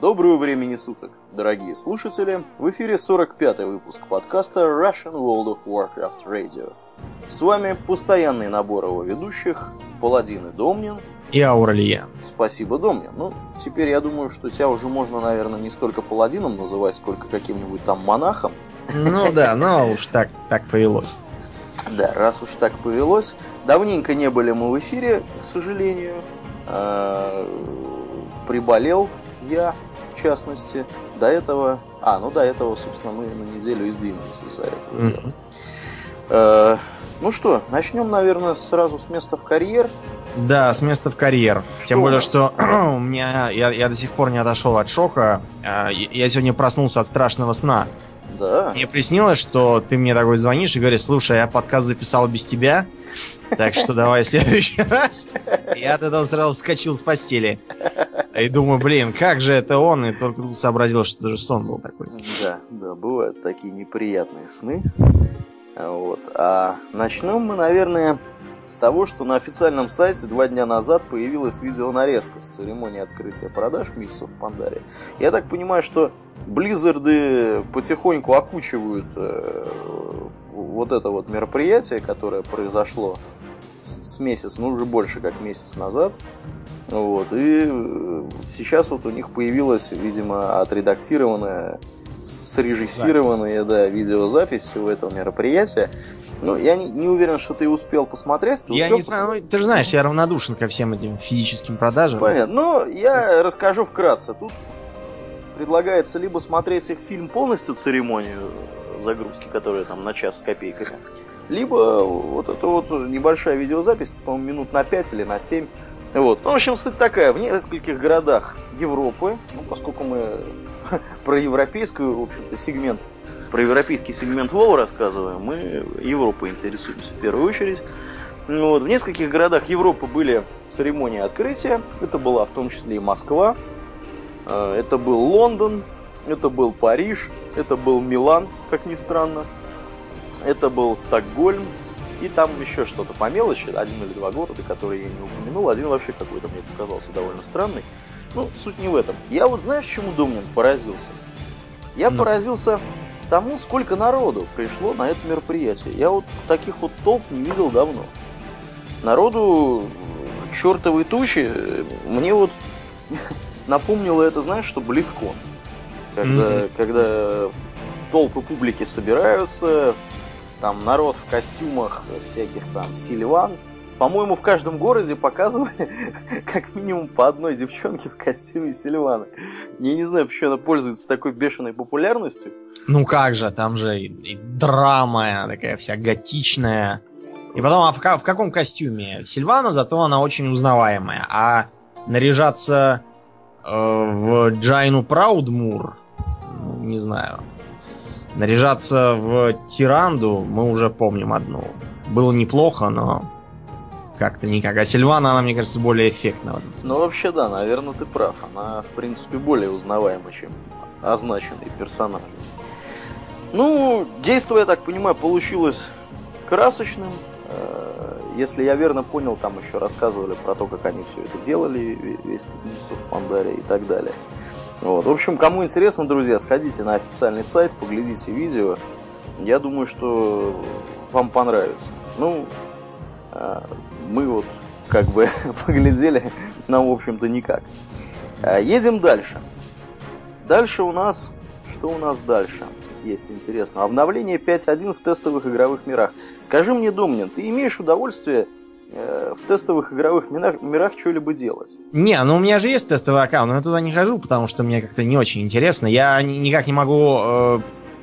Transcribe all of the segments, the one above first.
Доброго времени суток, дорогие слушатели! В эфире 45-й выпуск подкаста Russian World of Warcraft Radio. С вами постоянный набор его ведущих, Паладин и Домнин. И Ауралия. Спасибо, Домнин. Ну, теперь я думаю, что тебя уже можно, наверное, не столько Паладином называть, сколько каким-нибудь там монахом. Ну да, но уж так, так повелось. Да, раз уж так повелось. Давненько не были мы в эфире, к сожалению. А, приболел я, в частности. До этого... А, ну до этого, собственно, мы на неделю издвинулись из-за этого mm-hmm. дела. Э, ну что, начнем, наверное, сразу с места в карьер. Да, с места в карьер. Что Тем более, что у меня я, я до сих пор не отошел от шока. Э, я сегодня проснулся от страшного сна. Да. Мне приснилось, что ты мне такой звонишь и говоришь, слушай, я подкаст записал без тебя, так что давай в следующий раз. Я от этого сразу вскочил с постели. И думаю, блин, как же это он? И только тут сообразил, что даже сон был такой. Да, да, бывают такие неприятные сны. Вот. А начнем мы, наверное, с того, что на официальном сайте два дня назад появилась видеонарезка с церемонии открытия продаж Миссов в Пандаре. Я так понимаю, что Близзарды потихоньку окучивают э, вот это вот мероприятие, которое произошло с, с месяц, ну уже больше как месяц назад. Вот, и э, сейчас вот у них появилась, видимо, отредактированная, срежиссированная да, видеозапись всего этого мероприятия. Ну, я не, не уверен, что ты успел посмотреть. Ты я успел не смотрел, ну, ты же знаешь, я равнодушен ко всем этим физическим продажам. Понятно. Ну, я расскажу вкратце. Тут предлагается либо смотреть их фильм полностью, церемонию загрузки, которая там на час с копейками, либо вот это вот небольшая видеозапись, по-моему, минут на 5 или на 7. Вот. Ну, в общем, суть такая. В нескольких городах Европы, ну, поскольку мы про европейский, в общем-то, сегмент, про европейский сегмент ВОЛ рассказываем, мы Европой интересуемся в первую очередь. Ну, вот, в нескольких городах Европы были церемонии открытия. Это была в том числе и Москва. Э, это был Лондон, это был Париж, это был Милан, как ни странно. Это был Стокгольм, и там еще что-то по мелочи, один или два города, которые я не упомянул. Один вообще какой-то мне показался довольно странный. Ну, суть не в этом. Я вот знаешь, чему Домнин поразился? Я ну. поразился тому, сколько народу пришло на это мероприятие. Я вот таких вот толп не видел давно. Народу чертовой тучи. Мне вот напомнило это, знаешь, что близко. Когда, mm-hmm. когда толпы публики собираются, там народ в костюмах всяких там Сильван. По-моему, в каждом городе показывали как минимум по одной девчонке в костюме Сильвана. Я не знаю, почему она пользуется такой бешеной популярностью. Ну как же, там же и, и драма такая вся готичная. И потом, а в, в каком костюме? Сильвана, зато она очень узнаваемая. А наряжаться э, в Джайну Праудмур, ну, не знаю. Наряжаться в Тиранду мы уже помним одну. Было неплохо, но как-то никак. А Сильвана, она, мне кажется, более эффектна. Ну, вообще, да, наверное, ты прав. Она, в принципе, более узнаваема, чем означенный персонаж. Ну, действие, я так понимаю, получилось красочным. Э, если я верно понял, там еще рассказывали про то, как они все это делали, весь этот в Пандаре и так далее. Вот. В общем, кому интересно, друзья, сходите на официальный сайт, поглядите видео. Я думаю, что вам понравится. Ну, а, мы вот как бы поглядели, но в общем-то никак. А, едем дальше. Дальше у нас... Что у нас дальше? Есть интересно. Обновление 5.1 в тестовых игровых мирах. Скажи мне, Домнин, ты имеешь удовольствие в тестовых игровых мирах, мирах что-либо делать. Не, ну у меня же есть тестовый аккаунт, но я туда не хожу, потому что мне как-то не очень интересно. Я никак не могу э,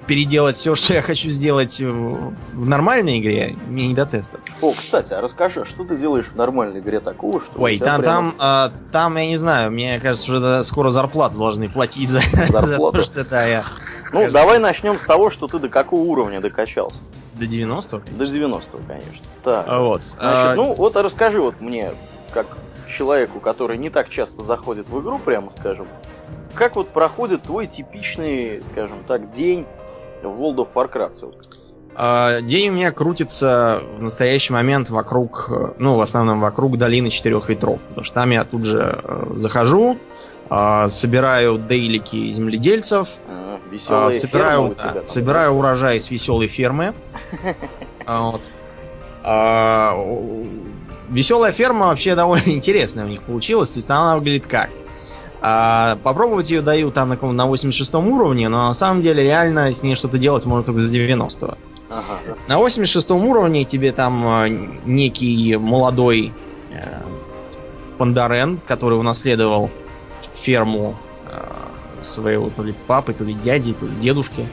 переделать все, что я хочу сделать в, в нормальной игре. Мне не до тестов. О, кстати, а расскажи, что ты делаешь в нормальной игре такого, что... Ой, там, прямо... там, э, там, я не знаю, мне кажется, уже скоро зарплату должны платить за, за то, что это я... Ну, кажется... давай начнем с того, что ты до какого уровня докачался. До 90-го? До 90-го, конечно. Так. А вот. Значит, а... Ну, вот расскажи вот мне, как человеку, который не так часто заходит в игру, прямо скажем, как вот проходит твой типичный, скажем так, день в World of Warcraft? А, день у меня крутится в настоящий момент вокруг, ну, в основном вокруг долины четырех ветров. Потому что там я тут же э, захожу, э, собираю дейлики земледельцев, А, э, собираю, да, там. собираю урожай с веселой фермы. А, вот. А, Веселая ферма вообще довольно интересная у них получилась. То есть она выглядит как? А, попробовать ее даю там на, на 86 уровне, но на самом деле реально с ней что-то делать можно только за 90 -го. Ага. На 86 уровне тебе там э, некий молодой э, пандарен, который унаследовал ферму э, своего то ли папы, то ли дяди, то ли дедушки.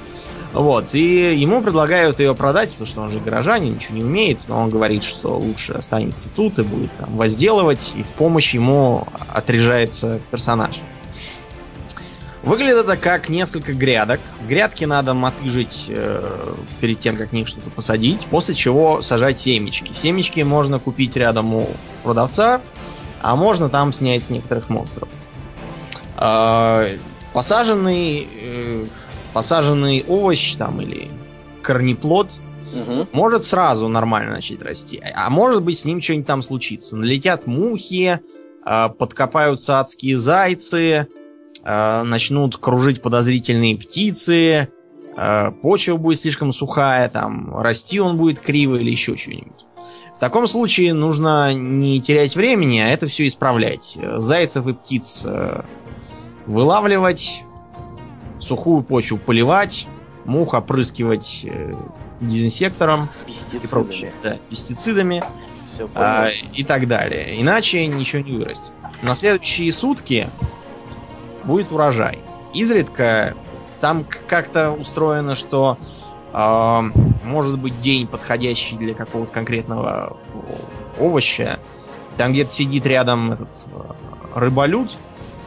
Вот, и ему предлагают ее продать, потому что он же горожанин, ничего не умеет, но он говорит, что лучше останется тут и будет там возделывать, и в помощь ему отряжается персонаж. Выглядит это как несколько грядок. Грядки надо мотыжить э, перед тем, как них что-то посадить, после чего сажать семечки. Семечки можно купить рядом у продавца, а можно там снять с некоторых монстров. Э, посаженный, э, посаженный овощ там или корнеплод Мгм. может сразу нормально начать расти. А может быть, с ним что-нибудь там случится. Налетят мухи, э, подкопаются адские зайцы, э, начнут кружить подозрительные птицы, э, почва будет слишком сухая, там, расти он будет криво или еще что-нибудь. В таком случае нужно не терять времени, а это все исправлять. Зайцев и птиц вылавливать, сухую почву поливать, мух опрыскивать э, дезинсектором и Пестицидами. прочими, да, пестицидами Все а, и так далее. Иначе ничего не вырастет. На следующие сутки будет урожай. Изредка там как-то устроено, что а, может быть день, подходящий для какого-то конкретного овоща. Там где-то сидит рядом этот э, рыболюд,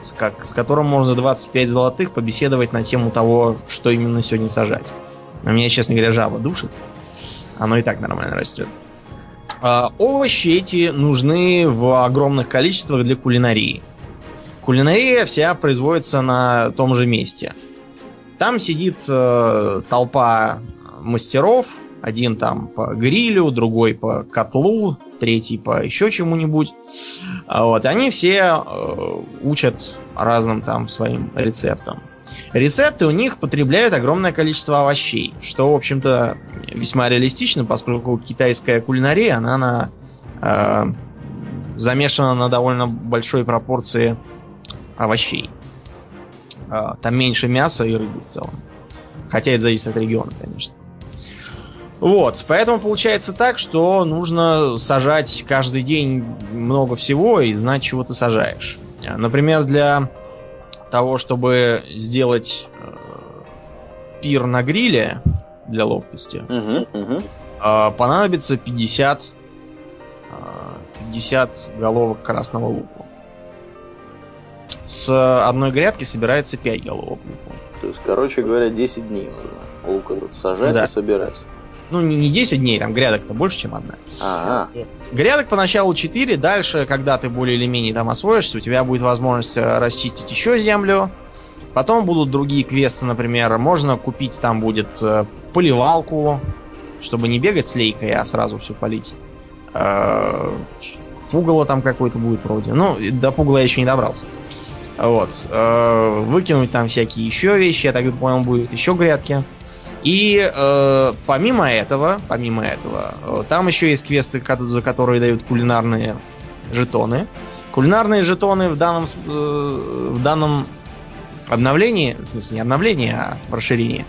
с, как, с которым можно за 25 золотых побеседовать на тему того, что именно сегодня сажать. Но меня, честно говоря, жаба душит. Оно и так нормально растет. А, овощи эти нужны в огромных количествах для кулинарии. Кулинария вся производится на том же месте. Там сидит э, толпа мастеров. Один там по грилю, другой по котлу, третий по еще чему-нибудь. А Вот, они все э, учат разным там своим рецептам. Рецепты у них потребляют огромное количество овощей, что, в общем-то, весьма реалистично, поскольку китайская кулинария, она на, э, замешана на довольно большой пропорции овощей. Э, там меньше мяса и рыбы в целом. Хотя это зависит от региона, конечно. Вот, поэтому получается так, что нужно сажать каждый день много всего и знать, чего ты сажаешь. Э, Например, для того, чтобы сделать э, пир на гриле для ловкости, мгм. э, понадобится 50, э, 50 головок красного лука. С одной грядки собирается 5 головок лука. То есть, короче говоря, 10 дней нужно лук этот сажать Да. и собирать. Ну, не, не 10 дней, там грядок-то больше, чем одна. А, Грядок поначалу 4, дальше, когда ты более или менее там освоишься, у тебя будет возможность э, расчистить еще землю. Потом будут другие квесты, например, можно купить там будет э, поливалку, чтобы не бегать с лейкой, а сразу все полить. Э, Пугало там какое-то будет вроде. Ну, до пугала я еще не добрался. Вот. Выкинуть там всякие еще вещи, я так понял, будут еще грядки. И э, помимо этого, помимо этого, э, там еще есть квесты, за которые дают кулинарные жетоны. Кулинарные жетоны в данном, э, в данном обновлении, в смысле не обновлении, а расширении,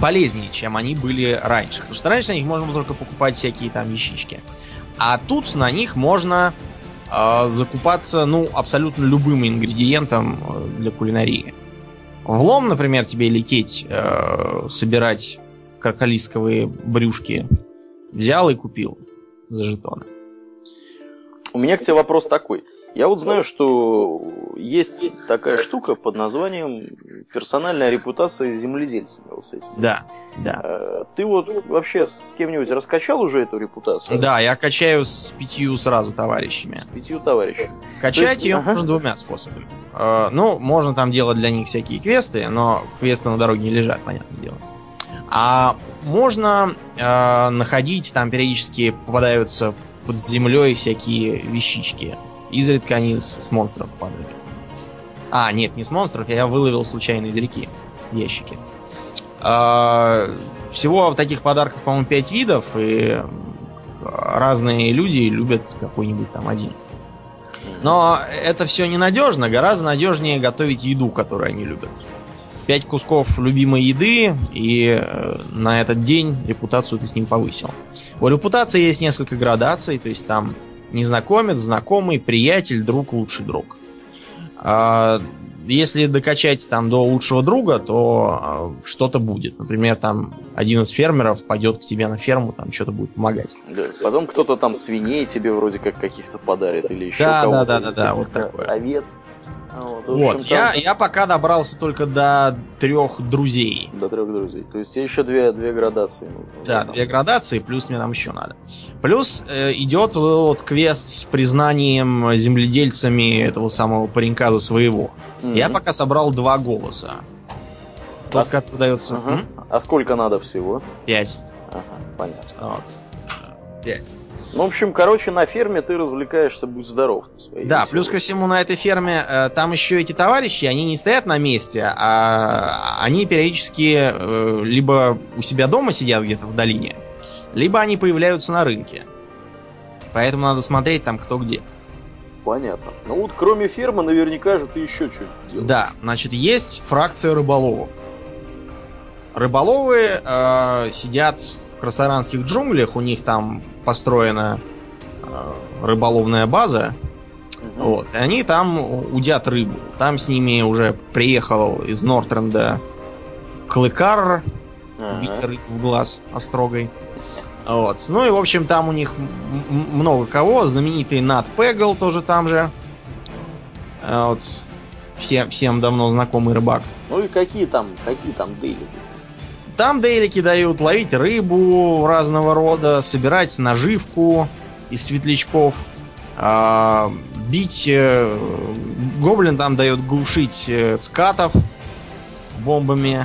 полезнее, чем они были раньше. Потому что раньше на них можно было только покупать всякие там вещички. А тут на них можно э, закупаться, ну, абсолютно любым ингредиентом э, для кулинарии. В лом, например, тебе лететь, э, собирать кроколисковые брюшки. Взял и купил за жетоны. у меня к тебе вопрос такой. Я вот знаю, что есть такая штука под названием персональная репутация земледельцами. Вот с этим. Да, да. Э, Ты вот вообще с кем-нибудь раскачал уже эту репутацию? Да, я качаю с пятью сразу товарищами. С пятью товарищами. Качать есть, ее ага. можно двумя способами. Э, ну, можно там делать для них всякие квесты, но квесты на дороге не лежат, понятное дело. А можно э, находить, там периодически попадаются под землей всякие вещички. Изредка они с, монстров падают. А, нет, не с монстров, я выловил случайно из реки ящики. А, всего таких подарков, по-моему, 5 видов, и разные люди любят какой-нибудь там один. Но это все ненадежно, гораздо надежнее готовить еду, которую они любят. Пять кусков любимой еды, и э, на этот день репутацию ты с ним повысил. У репутации есть несколько градаций, то есть там незнакомец, знакомый, приятель, друг, лучший друг. А, если докачать там до лучшего друга, то э, что-то будет. Например, там один из фермеров пойдет к тебе на ферму, там что-то будет помогать. Да, потом кто-то там свиней тебе вроде как каких-то подарит или еще Да, да, кого-то. да, да, да, вот каких-то такое. Овец. А Вот, Вот, я, там я пока добрался только до трех друзей. До трех друзей. То есть тебе еще две, две градации. нужно. Да, Ладно. две градации, плюс мне там еще надо. Плюс э, идет вот квест с признанием земледельцами этого самого паренька за своего. Мгм. Я пока собрал два голоса. Тот, А с- который дается Ага. м, А сколько надо всего? пять. Ага, понятно. Вот. Пять. Ну, в общем, короче, на ферме ты развлекаешься, будь здоров. Да, веселой. плюс ко всему на этой ферме э, там еще эти товарищи, они не стоят на месте, а они периодически э, либо у себя дома сидят где-то в долине, либо они появляются на рынке. Поэтому надо смотреть там кто где. Понятно. Ну вот, кроме фермы, наверняка же ты еще что-нибудь делаешь. Да, значит, есть фракция рыболовов. Рыболовы э, сидят в красаранских джунглях, у них там построена э, рыболовная база, вот, и они там удят рыбу. Там с ними уже приехал из Нортренда Клыкар, Ага. бить рыбу в глаз острогой. Вот. Ну и, в общем, там у них много кого. Знаменитый Нат Пегл тоже там же. А Вот. Всем, всем давно знакомый рыбак. Ну и какие там, какие там дейлики? Там дейлики дают ловить рыбу разного рода, собирать наживку из светлячков, а, бить... э, Гоблин там дает глушить э, скатов бомбами.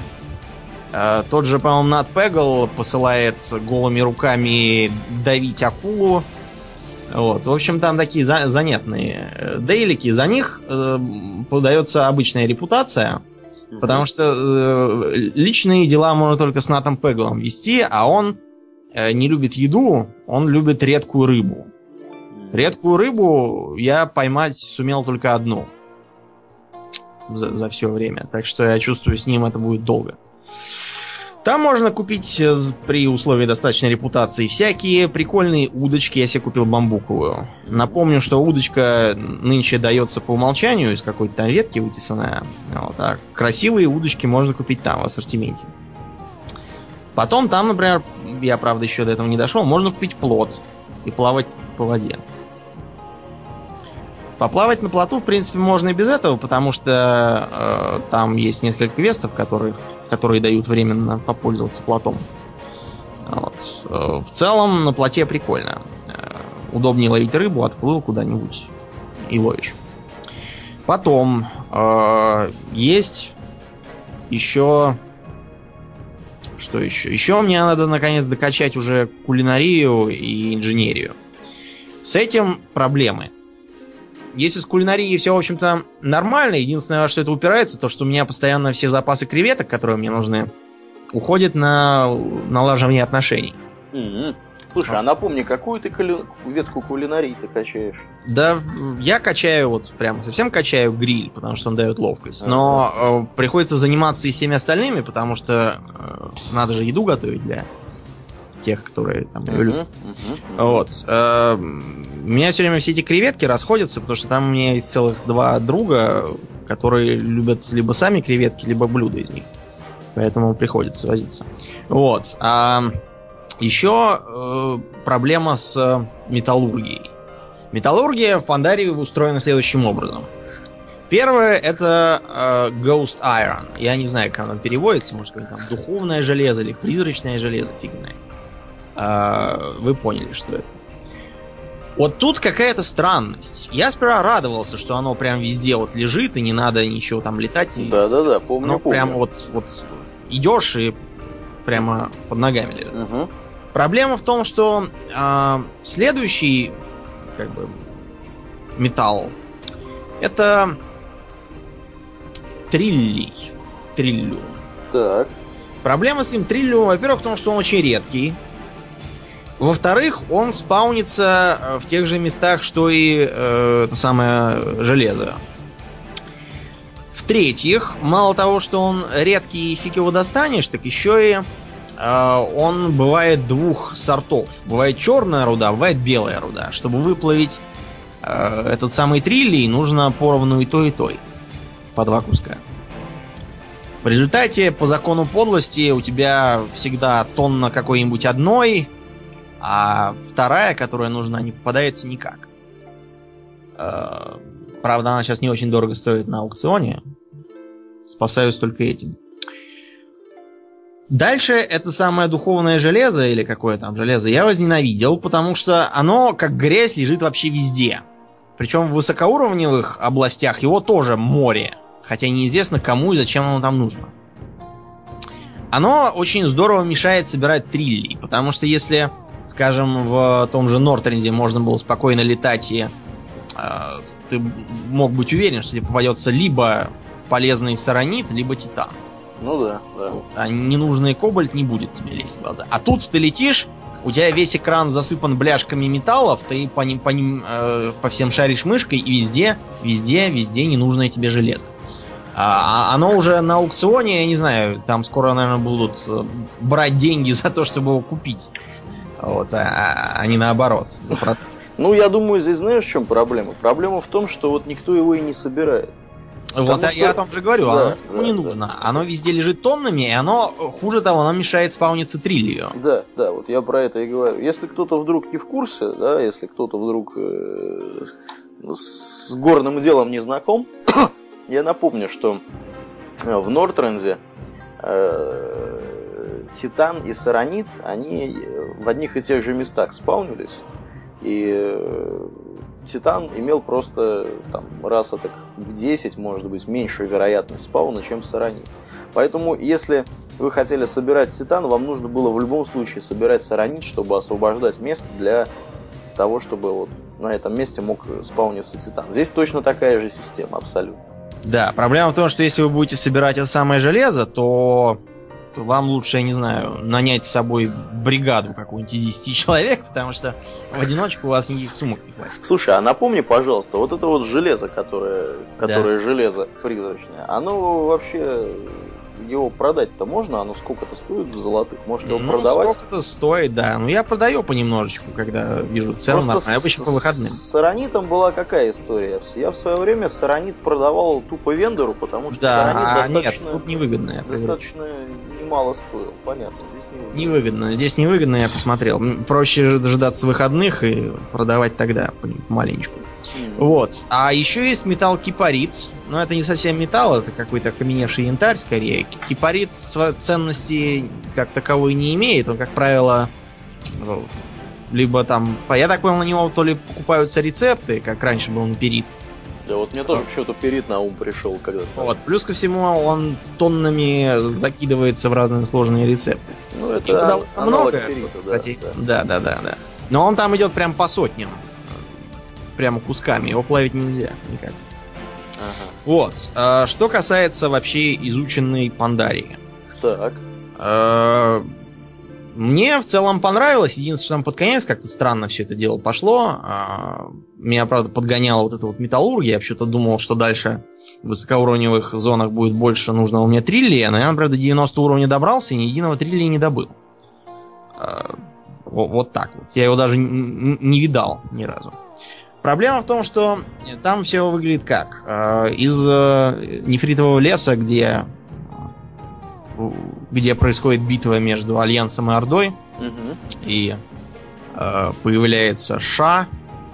А, Тот же, по-моему, Нат Пегл посылает голыми руками давить акулу. Вот. В общем, там такие за- занятные э, дейлики. За них э, подается обычная репутация. Потому что э, личные дела можно только с Натом Пеглом вести, а он э, не любит еду, он любит редкую рыбу. Редкую рыбу я поймать сумел только одну за, за все время. Так что я чувствую, с ним это будет долго. Там можно купить э, при условии достаточной репутации всякие прикольные удочки. Я себе купил бамбуковую. Напомню, что удочка нынче дается по умолчанию из какой-то там ветки вытесанная. Вот, а красивые удочки можно купить там в ассортименте. Потом там, например, я правда еще до этого не дошел, можно купить плот и плавать по воде. Поплавать на плоту, в принципе, можно и без этого, потому что э, там есть несколько квестов, которые, которые дают временно попользоваться плотом. Вот. Э, В целом на плоте прикольно. Э, Удобнее ловить рыбу, отплыл куда-нибудь и ловишь. Потом э, есть еще... Что еще? Еще мне надо наконец докачать уже кулинарию и инженерию. С этим проблемы. Если с кулинарией все, в общем-то, нормально, единственное, во что это упирается, то, что у меня постоянно все запасы креветок, которые мне нужны, уходят на налаживание отношений. Мгм. Слушай, а напомни, какую ты кули- ветку кулинарии ты качаешь? Да, я качаю вот прям совсем качаю гриль, потому что он дает ловкость. Но э, приходится заниматься и всеми остальными, потому что э, надо же еду готовить для тех, которые там. Мгм, мгм. Вот. э, У меня все время все эти креветки расходятся, потому что там у меня есть целых два друга, которые любят либо сами креветки, либо блюда из них. Поэтому приходится возиться. Вот. А еще э, проблема с металлургией. Металлургия в Пандарии устроена следующим образом. Первое это э, Ghost Iron. Я не знаю, как оно переводится, может быть там духовное железо или призрачное железо, фиг знает. А, вы поняли, что это. Вот тут какая-то странность. Я сперва радовался, что оно прям везде вот лежит, и не надо ничего там летать. Да-да-да, помню, Ну, помню. прям вот, вот идешь и прямо под ногами лежит. Мгм. Проблема в том, что а, следующий как бы металл это триллий. Триллиум. Так. Проблема с ним триллиум, во-первых, в том, что он очень редкий. Во-вторых, он спаунится э, в тех же местах, что и э, это самое железо. В-третьих, мало того, что он редкий и фиг его достанешь, так еще и э, он бывает двух сортов. Бывает черная руда, бывает белая руда. Чтобы выплавить э, этот самый триллий, нужно поровну и то, и то. По два куска. В результате, по закону подлости, у тебя всегда тонна какой-нибудь одной, а вторая, которая нужна, не попадается никак. Э, правда, она сейчас не очень дорого стоит на аукционе. Спасаюсь только этим. Дальше это самое духовное железо, или какое там железо, я возненавидел, потому что оно, как грязь, лежит вообще везде. Причем в высокоуровневых областях его тоже море. Хотя неизвестно, кому и зачем оно там нужно. Оно очень здорово мешает собирать трилли, потому что если скажем, в том же Нортренде можно было спокойно летать и э, ты мог быть уверен, что тебе попадется либо полезный саранит, либо титан. Ну да, да. А ненужный кобальт не будет тебе лезть в глаза. А тут ты летишь, у тебя весь экран засыпан бляшками металлов, ты по ним, по ним, э, по всем шаришь мышкой, и везде, везде, везде ненужное тебе железо. А, а оно уже на аукционе, я не знаю, там скоро, наверное, будут э, брать деньги за то, чтобы его купить. Вот, а, а не наоборот. За Ну, я думаю, здесь знаешь, в чем проблема? Проблема в том, что вот никто его и не собирает. Вот что... я о том же говорю, да, оно да, не да. нужно. Оно везде лежит тоннами, и оно, хуже того, оно мешает спауниться триллию. Да, да, вот я про это и говорю. Если кто-то вдруг не в курсе, да, если кто-то вдруг э, с горным делом не знаком, я напомню, что в Нортрензе э, Титан и Саранит, они в одних и тех же местах спаунились. И э, Титан имел просто там, раз так в 10, может быть, меньшую вероятность спауна, чем Саранит. Поэтому, если вы хотели собирать Титан, вам нужно было в любом случае собирать Саранит, чтобы освобождать место для того, чтобы вот на этом месте мог спауниться Титан. Здесь точно такая же система, абсолютно. Да, проблема в том, что если вы будете собирать это самое железо, то вам лучше, я не знаю, нанять с собой бригаду какую-нибудь из 10 человек, потому что в одиночку у вас никаких сумок не хватит. Слушай, а напомни, пожалуйста, вот это вот железо, которое, которое да. железо призрачное, оно вообще его продать-то можно? Оно сколько-то стоит в золотых? Может его ну, продавать? сколько-то стоит, да. Ну, я продаю понемножечку, когда вижу цену Просто на... обычно по выходным. С Аронитом была какая история? Я в свое время Саронит продавал тупо вендору, потому что да, Саронит а достаточно... нет, тут невыгодно. Достаточно немало стоил, понятно. Здесь невыгодно. Невыгодно. Здесь невыгодно, я посмотрел. Проще дожидаться выходных и продавать тогда маленечку. Mm. Вот. А еще есть металл кипарит. Но это не совсем металл, это какой-то окаменевший янтарь скорее. Кипарит ценности как таковой не имеет. Он, как правило, ну, либо там... Я так понял, на него то ли покупаются рецепты, как раньше был на перит. Да, вот мне тоже почему-то перит на ум пришел когда-то. Вот, плюс ко всему он тоннами закидывается в разные сложные рецепты. Ну, это много, перита, кстати. Да, да, да, да. Но он там идет прям по сотням. Прямо кусками. Его плавить нельзя никак. Ага. Вот. А, что касается вообще изученной Пандарии. Так. А, мне в целом понравилось. Единственное, что там под конец как-то странно все это дело пошло. А, меня, правда, подгоняла вот эта вот металлургия. Я вообще-то думал, что дальше в высокоуровневых зонах будет больше нужного мне триллия. Но я, правда, 90 уровня добрался и ни единого триллия не добыл. Вот так вот. Я его даже не видал ни разу. Проблема в том, что там все выглядит как? Э, из э, нефритового леса, где, где происходит битва между Альянсом и Ордой, угу. и э, появляется Ша,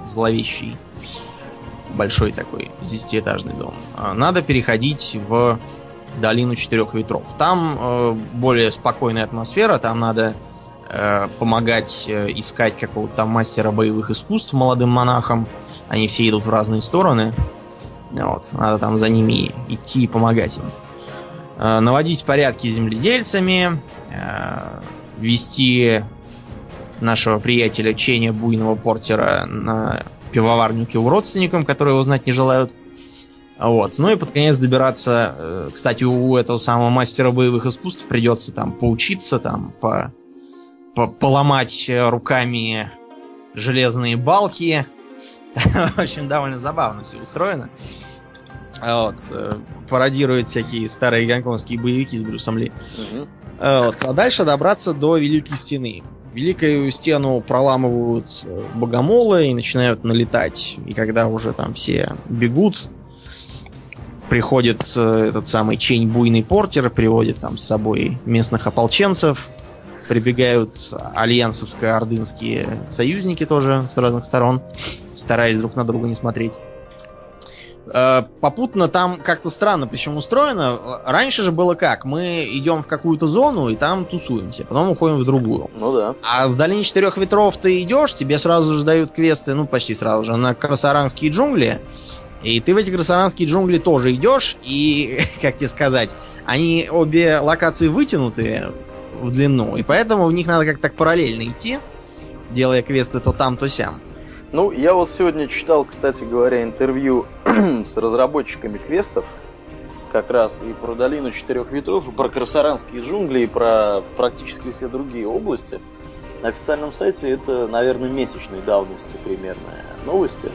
зловещий, большой такой, десятиэтажный дом. Надо переходить в долину четырех ветров. Там более спокойная атмосфера, там надо помогать искать какого-то там мастера боевых искусств молодым монахам. Они все идут в разные стороны. Вот, надо там за ними идти и помогать им. Э, наводить порядки с земледельцами, э, вести нашего приятеля Ченя Буйного Портера на пивоварню к его родственникам, которые его знать не желают. Вот. Ну и под конец добираться... э, Кстати, у этого самого мастера боевых искусств придется там поучиться, там, по, по- поломать руками железные балки. В общем, довольно забавно все устроено. Вот. э, Пародирует всякие старые гонконгские боевики с Брюсом Ли. Э, Вот. А дальше добраться до Великой Стены. Великую стену проламывают э, богомолы и начинают налетать. И когда уже там все бегут, приходит э, этот самый Чень Буйный Портер, приводит там с собой местных ополченцев, прибегают альянсовско-ордынские союзники тоже с разных сторон, стараясь друг на друга не смотреть. Э, Попутно там как-то странно причем устроено. Раньше же было как? Мы идем в какую-то зону и там тусуемся, потом уходим в другую. Ну да. А в долине четырех ветров ты идешь, тебе сразу же дают квесты, ну почти сразу же, на красаранские джунгли. И ты в эти красаранские джунгли тоже идешь, и, как тебе сказать, они обе локации вытянуты в длину, и поэтому в них надо как-то так параллельно идти, делая квесты то там, то сям. Ну, я вот сегодня читал, кстати говоря, интервью с разработчиками квестов, как раз и про долину четырех ветров, и про красаранские джунгли, и про практически все другие области. На официальном сайте это, наверное, месячной давности примерно новости.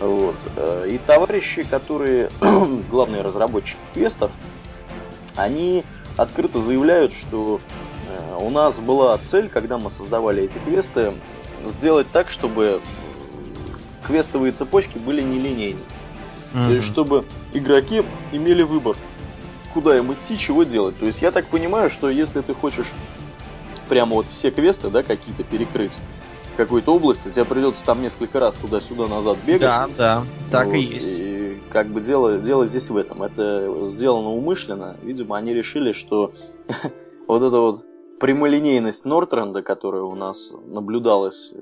Вот. Э, И товарищи, которые главные разработчики квестов, они открыто заявляют, что у нас была цель, когда мы создавали эти квесты, сделать так, чтобы квестовые цепочки были нелинейны. То есть, чтобы игроки имели выбор, куда им идти, чего делать. То есть, я так понимаю, что если ты хочешь прямо вот все квесты, да, какие-то перекрыть в какой-то области, тебе придется там несколько раз туда-сюда назад бегать. Да, да, так Вот, и есть. И как бы дело, дело здесь в этом. Это сделано умышленно. Видимо, они решили, что вот эта вот прямолинейность Нортренда, которая у нас наблюдалась э,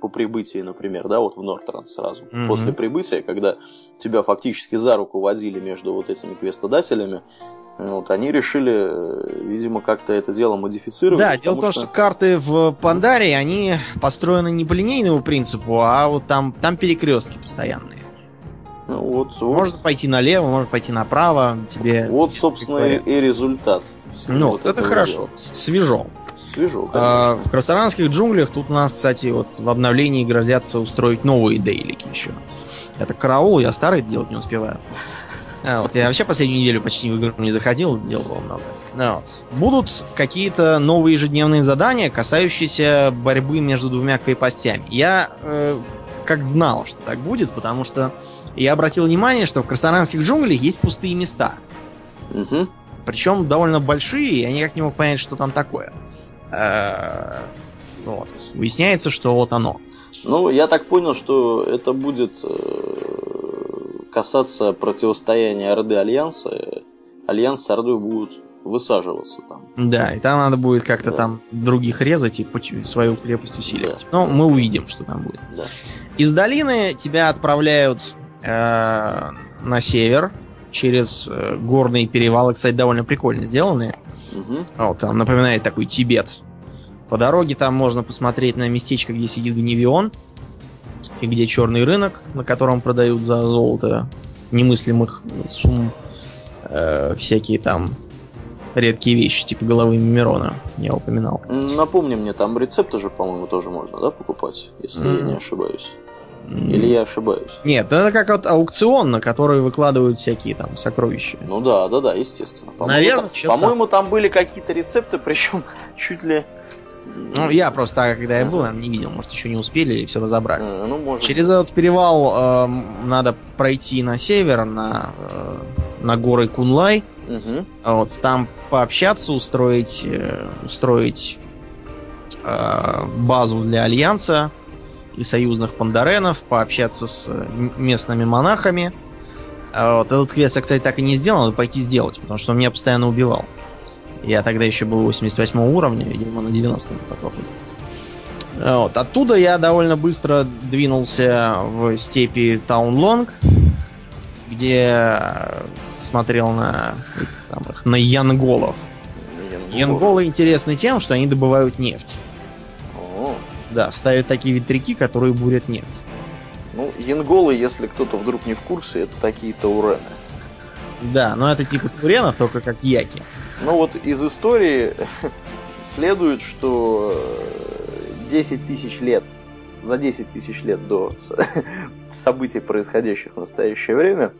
по прибытии, например, да, вот в Нортренд сразу, Мгм. после прибытия, когда тебя фактически за руку водили между вот этими квестодателями, вот, они решили, э, видимо, как-то это дело модифицировать. Да, дело в том, что карты в Пандаре, они построены не по линейному принципу, а вот там, там перекрестки постоянные. ну, вот, вот, Можно пойти налево, можно пойти направо. Тебе. вот, тебе собственно, и, и результат. Всего Ну, вот это хорошо. Свежо. Свежо, А, конечно. в красаранских джунглях тут у нас, кстати, вот в обновлении грозятся устроить новые дейлики еще. Это караул, я старый делать не успеваю. А, вот я вообще последнюю неделю почти в игру не заходил, делал много. А, вот. Будут какие-то новые ежедневные задания, касающиеся борьбы между двумя крепостями. Я э, как знал, что так будет, потому что я обратил внимание, что в красарангских джунглях есть пустые места. Мгм. Причем довольно большие, и я никак не мог понять, что там такое. Э, Вот. Выясняется, что вот оно. Ну, я так понял, что это будет э, касаться противостояния Орды Альянса. Альянс с Ордой будут высаживаться там. Да, и там надо будет как-то Да. там других резать и свою крепость усиливать. Да. Но мы увидим, что там будет. Да. Из долины тебя отправляют э, на север через э, горные перевалы, кстати, довольно прикольно сделанные. Мгм. Вот, там напоминает такой Тибет. По дороге там можно посмотреть на местечко, где сидит Гневион, и где черный рынок, на котором продают за золото немыслимых сумм э, всякие там редкие вещи, типа головы Мирона, я упоминал. Напомни мне, там рецепты же, по-моему, тоже можно, да, покупать, если я Мгм. не ошибаюсь. Или я ошибаюсь? Нет, это как вот аукцион, на который выкладывают всякие там сокровища. Ну да, да, да, естественно. По-моему, Наверно, там- По-моему, там были какие-то рецепты, причем чуть ли... Ну, я просто, когда я был, наверное, не видел, может, еще не успели или все разобрали. Э, Ну, может... Через этот перевал эм, надо пройти на север, на, э, на горы Кунлай. Мгм. Вот, там пообщаться, устроить, э, устроить э, базу для Альянса и союзных пандаренов, пообщаться с э, местными монахами. А вот этот квест я, кстати, так и не сделал, надо пойти сделать, потому что он меня постоянно убивал. Я тогда еще был 88 уровня, видимо, на 90 попробую. Вот. Оттуда я довольно быстро двинулся в степи Таунлонг, где э, смотрел на самых, на янголов. Янголы интересны тем, что они добывают нефть. Да, ставят такие ветряки, которые бурят нефть. Ну, янголы, если кто-то вдруг не в курсе, это такие таурены. Да, но это типа туренов, только как яки. Ну вот из истории следует, что 10 тысяч лет, за 10 тысяч лет до событий, происходящих в настоящее время,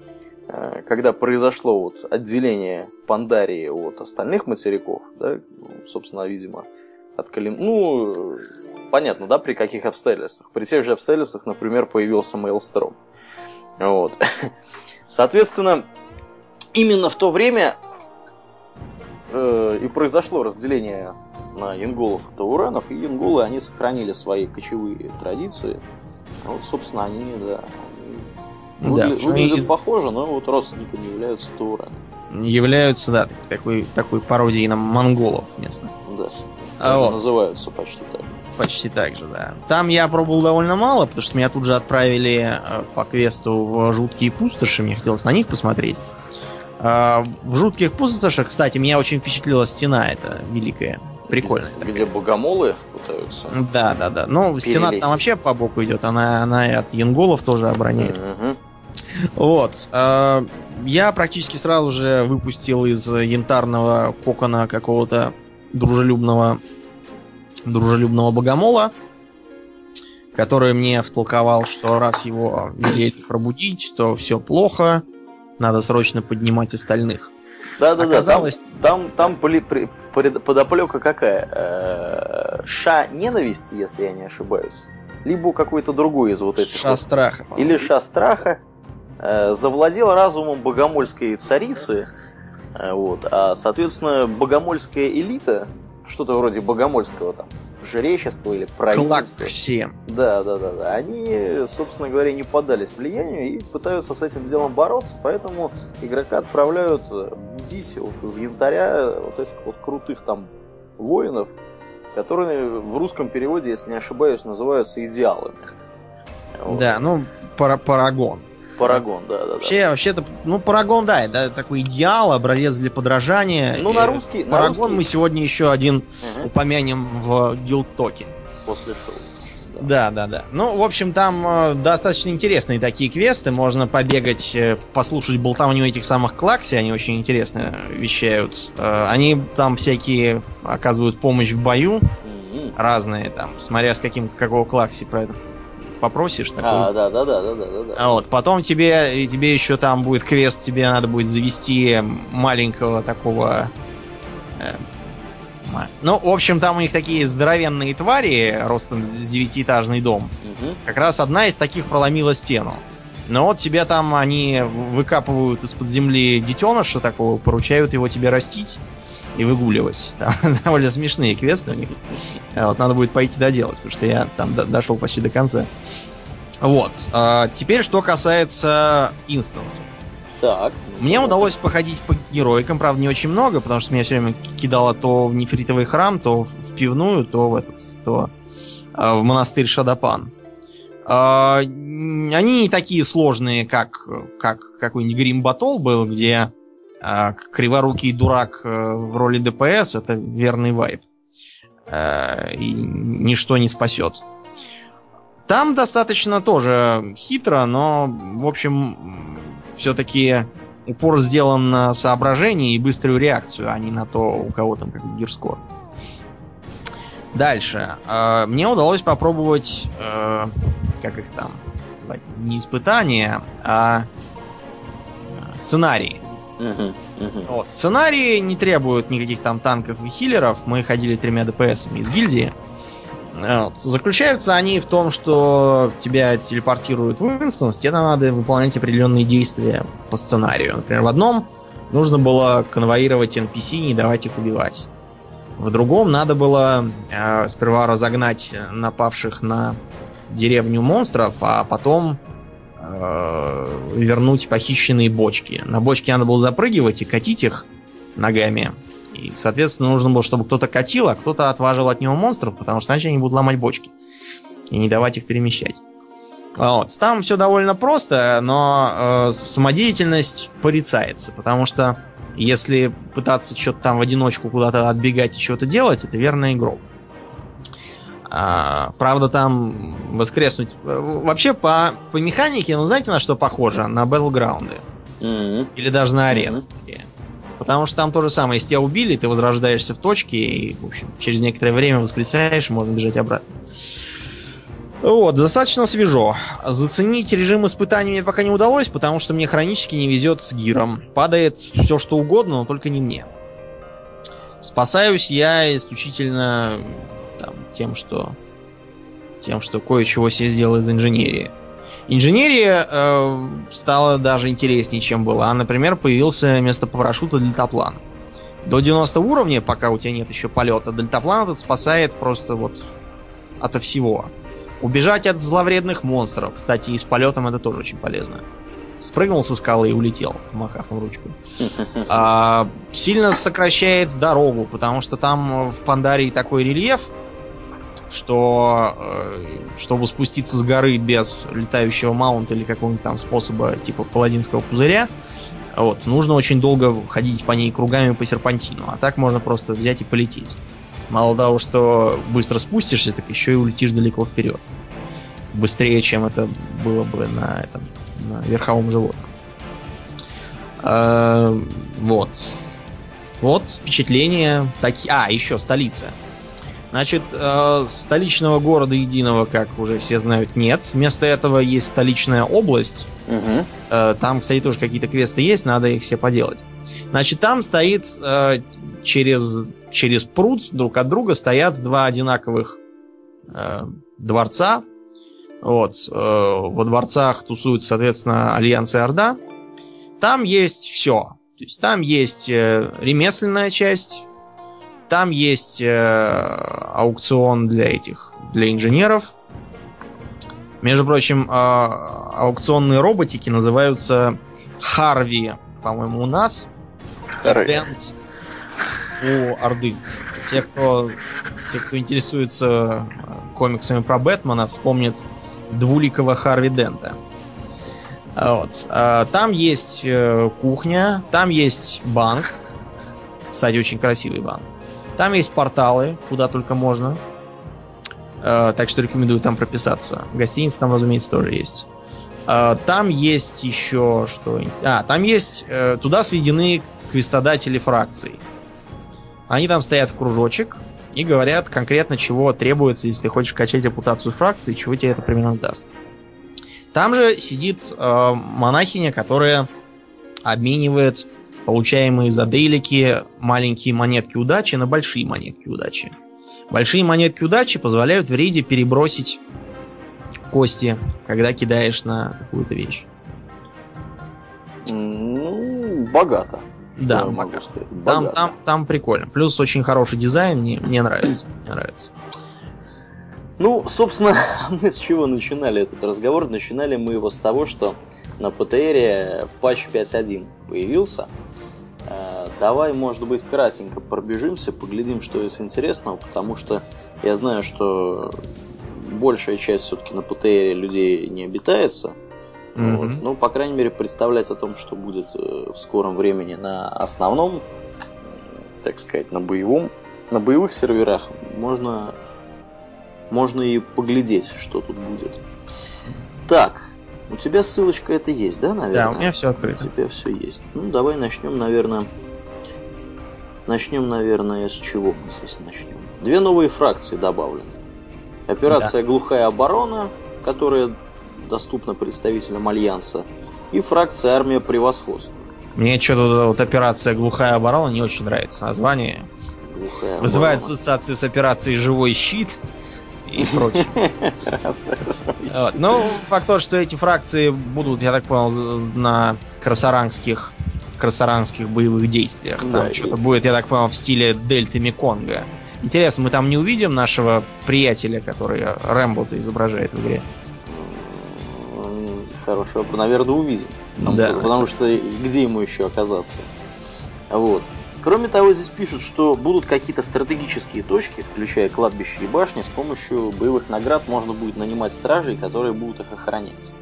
э, когда произошло вот отделение Пандарии от остальных материков, да, собственно, видимо, от Калим... Ну, понятно, да, при каких обстоятельствах. При тех же обстоятельствах, например, появился Мейлстром. Вот. Соответственно, именно в то время э, и произошло разделение на янголов и тауранов, и янголы, они сохранили свои кочевые традиции. Вот, собственно, они, да, они да, выгля- выглядят из... похоже, но вот родственниками являются таураны. Являются, да, такой, такой пародией на монголов местных. Да. Вот. Называются почти так. Почти так же, да. Там я пробовал довольно мало, потому что меня тут же отправили э, по квесту в жуткие пустоши, мне хотелось на них посмотреть. А, в жутких пустошах, кстати, меня очень впечатлила стена эта великая. Прикольная. Где, где богомолы пытаются. Да, да, да. Ну, перелезть. стена там вообще по боку идет, она, она и от янголов тоже обороняет. Угу. Вот. А, я практически сразу же выпустил из янтарного кокона какого-то дружелюбного дружелюбного богомола, который мне втолковал, что раз его велели пробудить, то все плохо, надо срочно поднимать остальных. Да, да, Оказалось... Там, там, там подоплека какая? Э, ша ненависти, если я не ошибаюсь. Либо какой-то другой из вот этих. Ша страха. Или ша страха. Э, завладел разумом богомольской царицы. Э, вот, а, соответственно, богомольская элита что-то вроде богомольского там жречества или правительства. Клаксе. Да, да, да, да. Они, собственно говоря, не поддались влиянию и пытаются с этим делом бороться, поэтому игрока отправляют будить вот из янтаря вот этих вот крутых там воинов, которые в русском переводе, если не ошибаюсь, называются идеалами. Вот. Да, ну, пара парагон. Парагон, да, да. Вообще, да. вообще-то, ну, Парагон, да, это такой идеал, образец для подражания. Ну, на русский. Парагон на русский... мы сегодня еще один угу. упомянем в Гилдтоке. После шоу. Да, да, да. Ну, в общем, там э, достаточно интересные такие квесты. Можно побегать, э, послушать болтовню этих самых клакси. Они очень интересно вещают. Э, они там всякие оказывают помощь в бою. Разные там, смотря с каким, какого клакси про это попросишь. Такой. А, да, да, да, да, да, да. А вот, потом тебе, тебе еще там будет квест, тебе надо будет завести маленького такого... Э, ну, в общем, там у них такие здоровенные твари, ростом с девятиэтажный дом. Угу. Как раз одна из таких проломила стену. Но вот тебе там они выкапывают из-под земли детеныша такого, поручают его тебе растить и выгуливать. Там довольно смешные квесты у них. А вот надо будет пойти доделать, потому что я там дошел почти до конца. Вот. А теперь, что касается инстансов. Так. Мне удалось походить по героикам, правда, не очень много, потому что меня все время кидало то в нефритовый храм, то в пивную, то в этот, то а, в монастырь Шадапан. А, они не такие сложные, как, как какой-нибудь Грим Батол был, где а, криворукий дурак э, в роли ДПС это верный вайп. А, и ничто не спасет. Там достаточно тоже хитро, но, в общем, все-таки упор сделан на соображение и быструю реакцию, а не на то, у кого там как гирскор. Дальше. А, мне удалось попробовать, э, как их там, не испытания, а сценарии. Вот. Сценарии не требуют никаких там танков и хиллеров. Мы ходили тремя ДПСами из гильдии. Вот. Заключаются они в том, что тебя телепортируют в инстанс, тебе надо выполнять определенные действия по сценарию. Например, в одном нужно было конвоировать NPC и не давать их убивать. В другом надо было э, сперва разогнать напавших на деревню монстров, а потом э, вернуть похищенные бочки. На бочки надо было запрыгивать и катить их ногами. И, соответственно, нужно было, чтобы кто-то катил, а кто-то отважил от него монстров, потому что иначе они будут ломать бочки. И не давать их перемещать. Вот. Там все довольно просто, но э, самодеятельность порицается, потому что если пытаться что-то там в одиночку куда-то отбегать и что-то делать, это верный игрок. А, правда, там воскреснуть... Вообще, по, по механике, ну, знаете, на что похоже? На Battleground. Mm-hmm. Или даже на арену. Mm-hmm. Потому что там то же самое. Если тебя убили, ты возрождаешься в точке, и, в общем, через некоторое время воскресаешь, можно бежать обратно. Вот, достаточно свежо. Заценить режим испытаний мне пока не удалось, потому что мне хронически не везет с гиром. Падает все что угодно, но только не мне. Спасаюсь я исключительно тем, что тем, что кое-чего себе сделал из инженерии. Инженерия э, стала даже интереснее, чем была. Например, появился вместо парашюта дельтаплан. До 90 уровня, пока у тебя нет еще полета, дельтаплан этот спасает просто вот ото всего. Убежать от зловредных монстров. Кстати, и с полетом это тоже очень полезно. Спрыгнул со скалы и улетел, махав им ручку. А, сильно сокращает дорогу, потому что там в Пандарии такой рельеф, что э, чтобы спуститься с горы без летающего маунта или какого-нибудь там способа типа паладинского пузыря, вот, нужно очень долго ходить по ней кругами по серпантину. А так можно просто взять и полететь. Мало того, что быстро спустишься, так еще и улетишь далеко вперед. Быстрее, чем это было бы на этом на верховом животном. А, вот. Вот впечатления такие. А, еще столица. Значит, э, столичного города единого, как уже все знают, нет. Вместо этого есть столичная область. Угу. Э, там, кстати, тоже какие-то квесты есть, надо их все поделать. Значит, там стоит э, через, через пруд друг от друга стоят два одинаковых э, дворца. Вот. Э, во дворцах тусуют, соответственно, Альянс и Орда. Там есть все. То есть там есть э, ремесленная часть, там есть э, аукцион для этих, для инженеров. Между прочим, э, аукционные роботики называются Харви, по-моему, у нас. Дент у Орды. Те, кто, те, кто интересуется комиксами про Бэтмена, вспомнят двуликого Харви Дента. Вот. А, там есть э, кухня, там есть банк. Кстати, очень красивый банк. Там есть порталы, куда только можно. Э, так что рекомендую там прописаться. Гостиница там, разумеется, тоже есть. Э, там есть еще что... А, там есть... Туда сведены квестодатели фракций. Они там стоят в кружочек, и говорят конкретно, чего требуется, если ты хочешь качать репутацию фракции, чего тебе это примерно даст. Там же сидит э, монахиня, которая обменивает получаемые за дейлики маленькие монетки удачи на большие монетки удачи. Большие монетки удачи позволяют в рейде перебросить кости, когда кидаешь на какую-то вещь. Ну, богато. Да, сказать. Там, там, там прикольно. Плюс очень хороший дизайн, мне, мне нравится. Мне нравится. Ну, собственно, мы с чего начинали этот разговор? Начинали мы его с того, что на ПТРе патч 5.1 появился. Давай, может быть, кратенько пробежимся, поглядим, что из интересного, потому что я знаю, что большая часть все-таки на ПТРе людей не обитается. Mm-hmm. Вот. Ну, по крайней мере, представлять о том, что будет э, в скором времени на основном, так сказать, на боевом, на боевых серверах, можно, можно и поглядеть, что тут будет. Так, у тебя ссылочка это есть, да, наверное? Да, у меня все открыто. У тебя все есть. Ну, давай начнем, наверное. Начнем, наверное, с чего мы здесь начнем? Две новые фракции добавлены. Операция да. Глухая оборона, которая доступна представителям Альянса, и фракция Армия Превосходства. Мне что-то вот операция Глухая оборона не очень нравится название. Глухая Вызывает оборона. ассоциацию с операцией Живой щит и прочее. вот. Ну, факт тот, что эти фракции будут, я так понял, на красарангских красарангских боевых действиях. Там да, что-то и... будет, я так понял, в стиле Дельты Меконга. Интересно, мы там не увидим нашего приятеля, который Рэмбо-то изображает в игре? хороший вопрос. Наверное, увидим. Потому, да. потому что где ему еще оказаться? Вот. Кроме того, здесь пишут, что будут какие-то стратегические точки, включая кладбище и башни, с помощью боевых наград можно будет нанимать стражей, которые будут их охранять.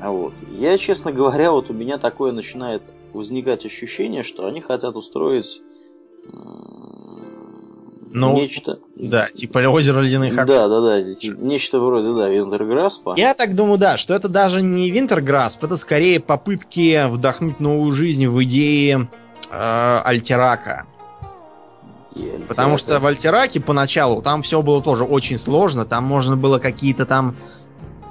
Вот. Я, честно говоря, вот у меня такое начинает возникать ощущение, что они хотят устроить Ну, нечто. Да, типа озеро ледяных оков. Да, да, да. Нечто вроде, да, Винтерграспа. Я так думаю, да, что это даже не Винтерграсп, это скорее попытки вдохнуть новую жизнь в идеи э, Альтерака. Потому что в Альтераке поначалу там все было тоже очень сложно. Там можно было какие-то там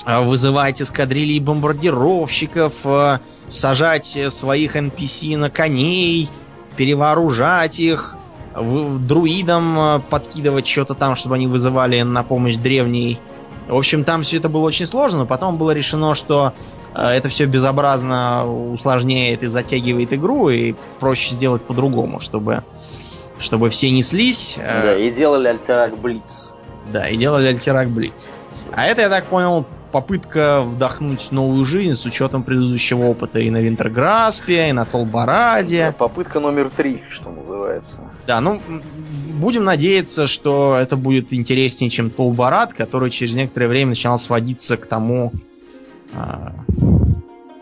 вызывать эскадрильи бомбардировщиков, э, сажать своих NPC на коней, перевооружать их, друидам э, подкидывать что-то там, чтобы они вызывали на помощь древней. В общем, там все это было очень сложно, но потом было решено, что э, это все безобразно усложняет и затягивает игру, и проще сделать по-другому, чтобы, чтобы все неслись. Э, да, и делали Альтерак Блиц. Да, и делали Альтерак Блиц. А это, я так понял, попытка вдохнуть новую жизнь с учетом предыдущего опыта и на Винтерграспе, и на Толбараде. Попытка номер три, что называется. Да, ну, будем надеяться, что это будет интереснее, чем Толбарад, который через некоторое время начинал сводиться к тому, а,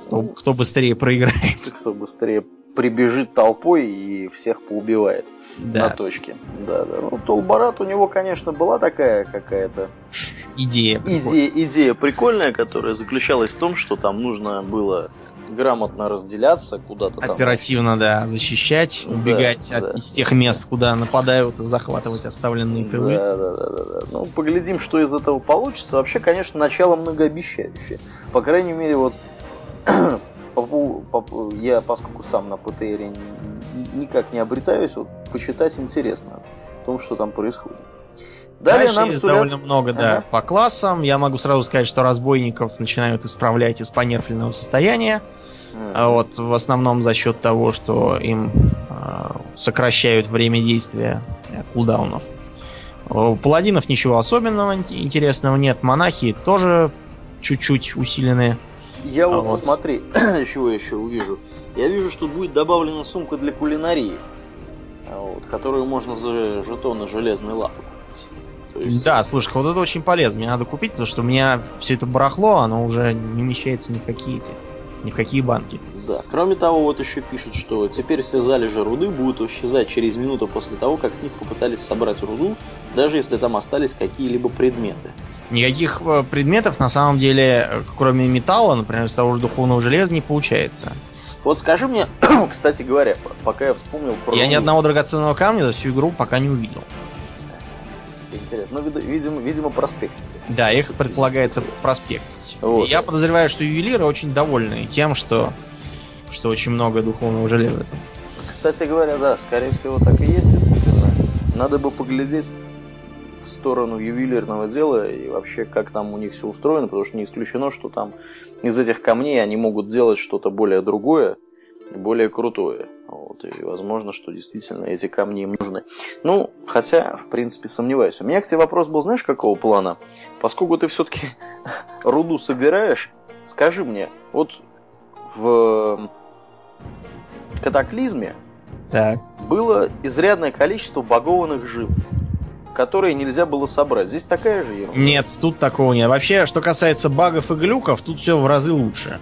кто, кто быстрее проиграет. Кто быстрее прибежит толпой и всех поубивает да. на точке. Да, да. Ну, Толбарат у него, конечно, была такая какая-то идея. Идея, идея прикольная, которая заключалась в том, что там нужно было грамотно разделяться куда-то там. Оперативно, да, защищать, убегать да, от, из тех мест, куда нападают, захватывать оставленные тылы. Да, да, да, да, да. Ну, поглядим, что из этого получится. Вообще, конечно, начало многообещающее. По крайней мере, вот я, поскольку сам на ПТР никак не обретаюсь, вот почитать интересно о том, что там происходит. Далее Дальше нам есть сулят... довольно много, да, ага. по классам. Я могу сразу сказать, что разбойников начинают исправлять из понерфленного состояния. Mm. Вот, в основном за счет того, что им э, сокращают время действия кулдаунов. У паладинов ничего особенного интересного нет. Монахи тоже чуть-чуть усиленные. Я а вот, вот смотри, чего я еще увижу. Я вижу, что будет добавлена сумка для кулинарии, вот, которую можно за жетоны железной лапы купить. Есть... Да, слушай, вот это очень полезно. Мне надо купить, потому что у меня все это барахло, оно уже не вмещается ни в какие эти, ни в какие банки. Да. Кроме того, вот еще пишут, что теперь все залежи руды будут исчезать через минуту после того, как с них попытались собрать руду, даже если там остались какие-либо предметы. Никаких э, предметов на самом деле, э, кроме металла, например, из того же духовного железа, не получается. Вот скажи мне, кстати говоря, пока я вспомнил про... Я ни одного драгоценного камня за всю игру пока не увидел. Интересно. Ну, видимо, видимо проспект. Да, их предполагается проспектить. Вот. Я подозреваю, что ювелиры очень довольны тем, что, что очень много духовного железа. Кстати говоря, да, скорее всего так и есть, действительно. Надо бы поглядеть в сторону ювелирного дела и вообще как там у них все устроено, потому что не исключено, что там из этих камней они могут делать что-то более другое более крутое. Вот, и возможно, что действительно эти камни им нужны. Ну, хотя, в принципе, сомневаюсь. У меня к тебе вопрос был, знаешь, какого плана? Поскольку ты все-таки руду собираешь, скажи мне, вот в катаклизме так. было изрядное количество багованных жил которые нельзя было собрать. Здесь такая же ерунда? Нет, тут такого нет. Вообще, что касается багов и глюков, тут все в разы лучше.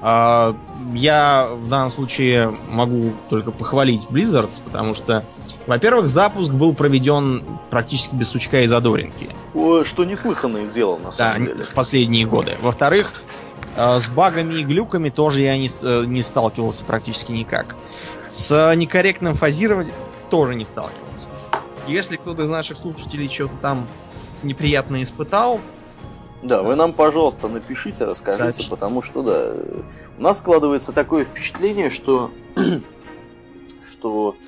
А, я в данном случае могу только похвалить Blizzard, потому что, во-первых, запуск был проведен практически без сучка и задоринки. О, что неслыханное дело, на самом да, деле. в последние годы. Во-вторых, а, с багами и глюками тоже я не, э, не сталкивался практически никак. С некорректным фазированием тоже не сталкивался. Если кто-то из наших слушателей что-то там неприятно испытал, да, вы нам, пожалуйста, напишите, расскажите, Сообщ... потому что, да, у нас складывается такое впечатление, что, что э,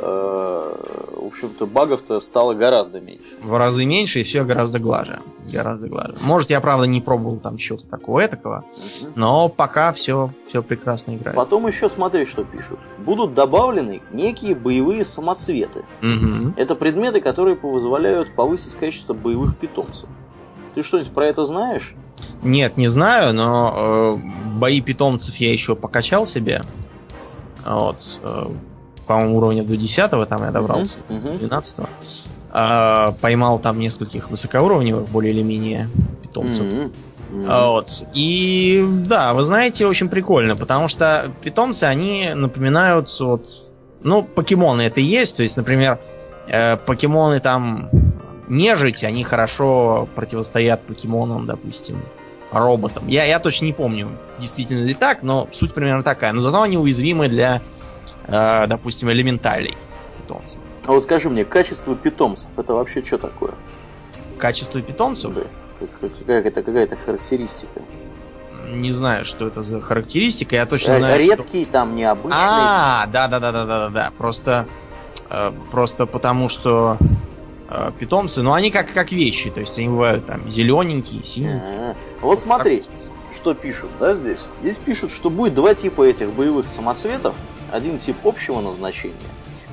в общем-то, багов-то стало гораздо меньше. В разы меньше, и все гораздо глаже. Гораздо глаже. Может, я, правда, не пробовал там чего-то такого этакого, угу. но пока все, все прекрасно играет. Потом еще смотри, что пишут. Будут добавлены некие боевые самоцветы. Угу. Это предметы, которые позволяют повысить качество боевых питомцев. Ты что-нибудь про это знаешь? Нет, не знаю, но э, бои питомцев я еще покачал себе. Вот. По-моему, уровня до 10 там я добрался, uh-huh, 12 э, Поймал там нескольких высокоуровневых, более или менее, питомцев. Uh-huh. Uh-huh. Вот. И да, вы знаете, очень прикольно, потому что питомцы, они напоминают вот, ну, покемоны это и есть, то есть, например, э, покемоны там нежить, они хорошо противостоят покемонам, допустим, роботам. Я, я точно не помню, действительно ли так, но суть примерно такая. Но зато они уязвимы для, э, допустим, элементалей питомцев. А вот скажи мне, качество питомцев это вообще что такое? Качество питомцев? Да. Какая-то какая характеристика. Не знаю, что это за характеристика. Я точно Р- знаю, Редкий, что... там необычный. А, да, да, да, да, да, да, да. Просто, э, просто потому что э, питомцы, ну они как как вещи, то есть они бывают там зелененькие, синенькие. А-а-а. Вот смотри, что пишут, да, здесь? Здесь пишут, что будет два типа этих боевых самоцветов. Один тип общего назначения.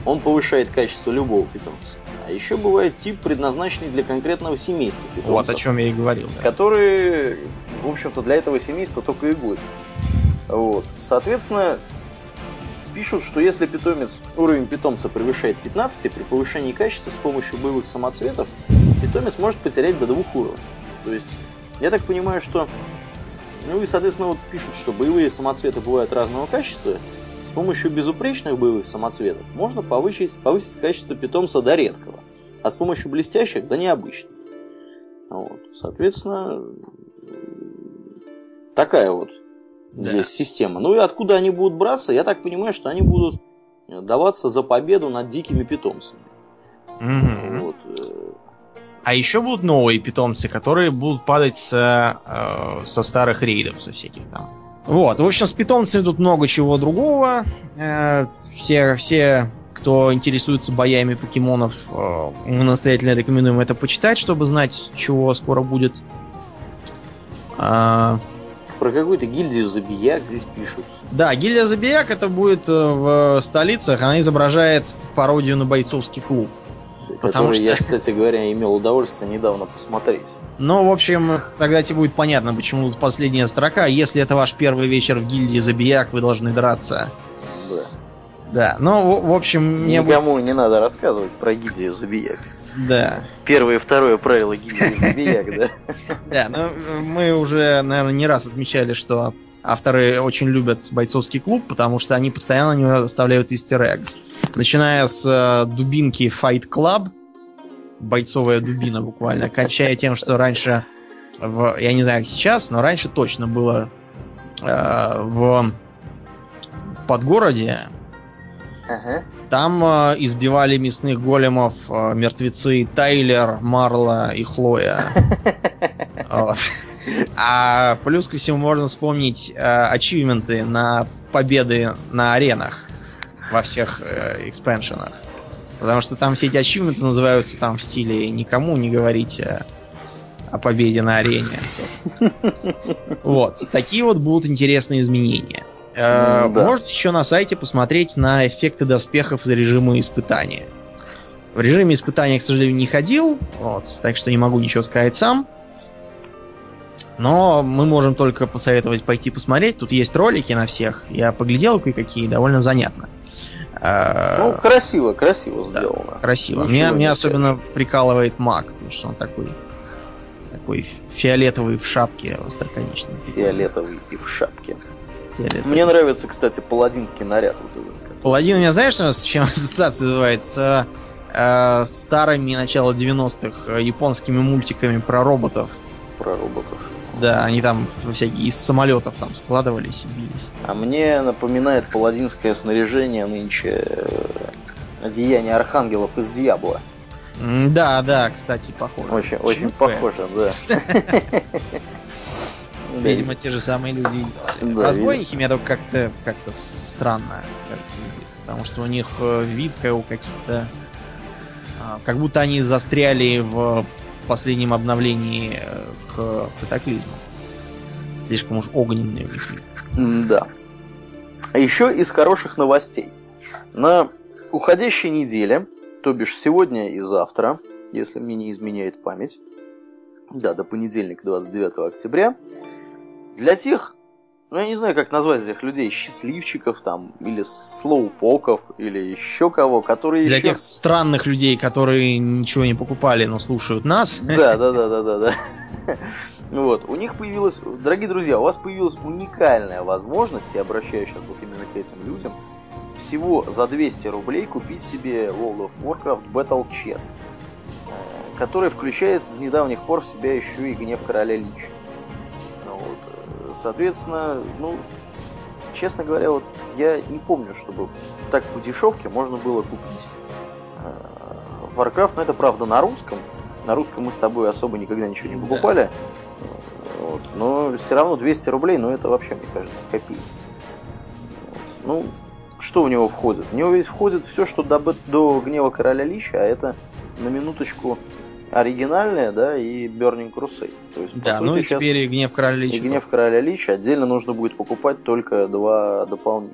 Он повышает качество любого питомца. А еще бывает тип, предназначенный для конкретного семейства питомцев. Вот о чем я и говорил. Да. Который, в общем-то, для этого семейства только и будет. Вот. Соответственно, пишут, что если питомец, уровень питомца превышает 15, при повышении качества с помощью боевых самоцветов, питомец может потерять до двух уровней. То есть, я так понимаю, что... Ну и, соответственно, вот пишут, что боевые самоцветы бывают разного качества, помощью безупречных боевых самоцветов можно повысить, повысить качество питомца до редкого, а с помощью блестящих до необычных. Вот. Соответственно, такая вот да. здесь система. Ну и откуда они будут браться, я так понимаю, что они будут даваться за победу над дикими питомцами. Угу. Вот. А еще будут новые питомцы, которые будут падать со, э, со старых рейдов, со всяких там. Вот, в общем, с питомцами тут много чего другого. Э, все, все, кто интересуется боями покемонов, э, мы настоятельно рекомендуем это почитать, чтобы знать, чего скоро будет. А... Про какую-то гильдию Забияк здесь пишут. Да, гильдия Забияк это будет в столицах, она изображает пародию на бойцовский клуб. Потому что... я, кстати говоря, имел удовольствие недавно посмотреть. Ну, в общем, тогда тебе будет понятно, почему тут последняя строка. Если это ваш первый вечер в гильдии Забияк, вы должны драться. Да. Да, ну, в общем, мне Никому будет... не надо рассказывать про гильдию Забияк. Да. Первое и второе правило гильдии Забияк, да? Да, ну, мы уже, наверное, не раз отмечали, что авторы очень любят бойцовский клуб, потому что они постоянно на него оставляют easter eggs. Начиная с э, дубинки Fight Club, бойцовая дубина буквально, кончая тем, что раньше, в, я не знаю, как сейчас, но раньше точно было э, в, в подгороде. Ага. Там э, избивали мясных големов э, мертвецы Тайлер, Марла и Хлоя. Вот. А плюс ко всему можно вспомнить э, ачивменты на победы на аренах во всех э, экспеншенах. Потому что там все эти ачивменты называются там в стиле «никому не говорите о победе на арене». Вот. Такие вот будут интересные изменения. Э, да. Можно еще на сайте посмотреть на эффекты доспехов из режима испытания. В режиме испытания, к сожалению, не ходил, вот, так что не могу ничего сказать сам. Но мы можем только посоветовать пойти посмотреть. Тут есть ролики на всех. Я поглядел кое-какие, довольно занятно. А, ну, красиво, красиво сделано. Да, красиво. Ничего меня, меня особенно прикалывает маг, потому что он такой такой фиолетовый в шапке остроконечный. Фиолетовый и в шапке. Фиолетовый. Мне нравится, кстати, паладинский наряд. Паладин у меня, знаешь, с чем ассоциация называется? Э, старыми начала 90-х э, японскими мультиками про роботов. Про роботов. Да, они там всякие из самолетов там складывались и бились. А мне напоминает паладинское снаряжение нынче э, одеяние архангелов из Диабло. Да, да, кстати, похоже. Очень, очень похоже, да. Видимо, те же самые люди делали. Разбойники мне только как-то как-то странно кажется, потому что у них э, вид как у каких-то а, как будто они застряли в последнем обновлении э, к катаклизму. Слишком уж огненные у них. Да. Еще из хороших новостей. На уходящей неделе, то бишь сегодня и завтра, если мне не изменяет память, да, до понедельника, 29 октября, для тех, ну, я не знаю, как назвать этих людей, счастливчиков там, или слоупоков, или еще кого, которые Для еще... тех странных людей, которые ничего не покупали, но слушают нас. Да, да, да, да, да, да. Вот, у них появилась, дорогие друзья, у вас появилась уникальная возможность, я обращаюсь сейчас вот именно к этим людям, всего за 200 рублей купить себе World of Warcraft Battle Chest, э, который включает с недавних пор в себя еще и гнев короля Лича. Соответственно, ну, честно говоря, вот я не помню, чтобы так по дешевке можно было купить э, Warcraft, но это правда на русском. На русском мы с тобой особо никогда ничего не покупали. Вот. Но все равно 200 рублей, ну это вообще, мне кажется, копейки. Вот. Ну, что в него входит? В него ведь входит все, что до, до Гнева Короля Лича, а это на минуточку оригинальное, да, и Burning Crusade. То есть, по Да, сути, ну и сейчас теперь и гнев короля и Лича. Гнев Короля Лича отдельно нужно будет покупать только два дополнения.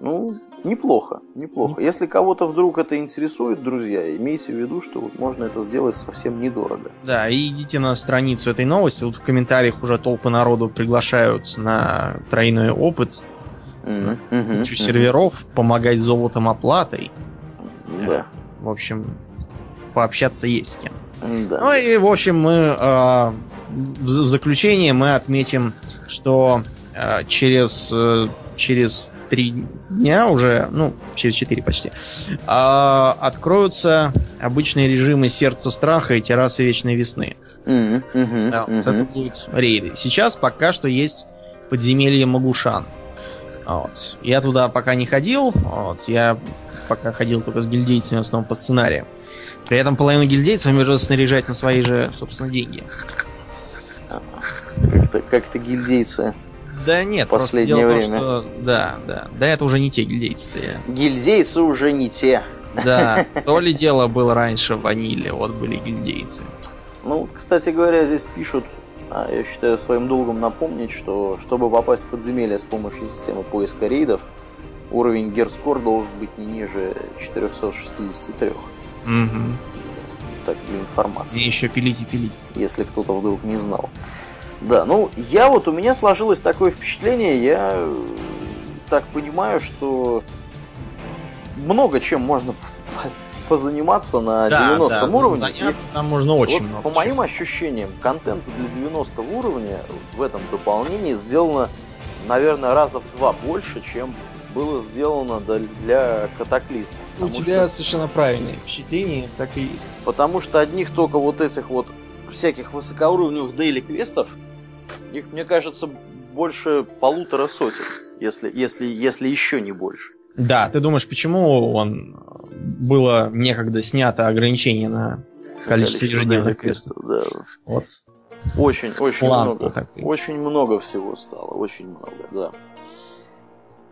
Ну, неплохо, неплохо. Если кого-то вдруг это интересует, друзья, имейте в виду, что вот можно это сделать совсем недорого. Да, и идите на страницу этой новости. Тут в комментариях уже толпы народу приглашают на тройной опыт, мгм, кучу мгм. серверов, помогать золотом оплатой. Да, В общем, пообщаться есть с кем. да. Ну и, в общем, мы э, в заключение мы отметим, что э, через, э, через три дня уже, ну, через четыре почти, э, откроются обычные режимы сердца страха и террасы вечной весны. Да, мгм. вот это будут рейды. Сейчас пока что есть подземелье Магушан. Вот. Я туда пока не ходил. Вот. Я пока ходил только с гильдейцами в основном по сценариям. При этом половину гильдейцев мне придется снаряжать на свои же, собственно, деньги. Как-то, как-то гильдейцы. Да нет, Последнее дело время. что... Да, да. Да, это уже не те гильдейцы-то я. Гильдейцы уже не те. Да, то ли дело было раньше в ваниле, вот были гильдейцы. Ну, вот, кстати говоря, здесь пишут, а я считаю своим долгом напомнить, что чтобы попасть в подземелье с помощью системы поиска рейдов, уровень герскор должен быть не ниже 463. Угу. Так, для информации. И еще пилить и пилить. если кто-то вдруг не знал. Да, ну, я вот, у меня сложилось такое впечатление, я так понимаю, что много чем можно позаниматься на 90 да, уровне. Заняться там можно очень Вот много. по чего. моим ощущениям, контента для 90 уровня в этом дополнении сделано, наверное, раза в два больше, чем было сделано для катаклизма. У тебя что- совершенно правильное впечатление, так и есть. Потому что одних только вот этих вот всяких высокоуровневых дейли квестов, их, мне кажется, больше полутора сотен, если, если, если еще не больше. Да, ты думаешь, почему он было некогда снято ограничение на количество ежедневных квестов? Да. Вот Очень, очень план много. такой. Очень много всего стало, очень много, да.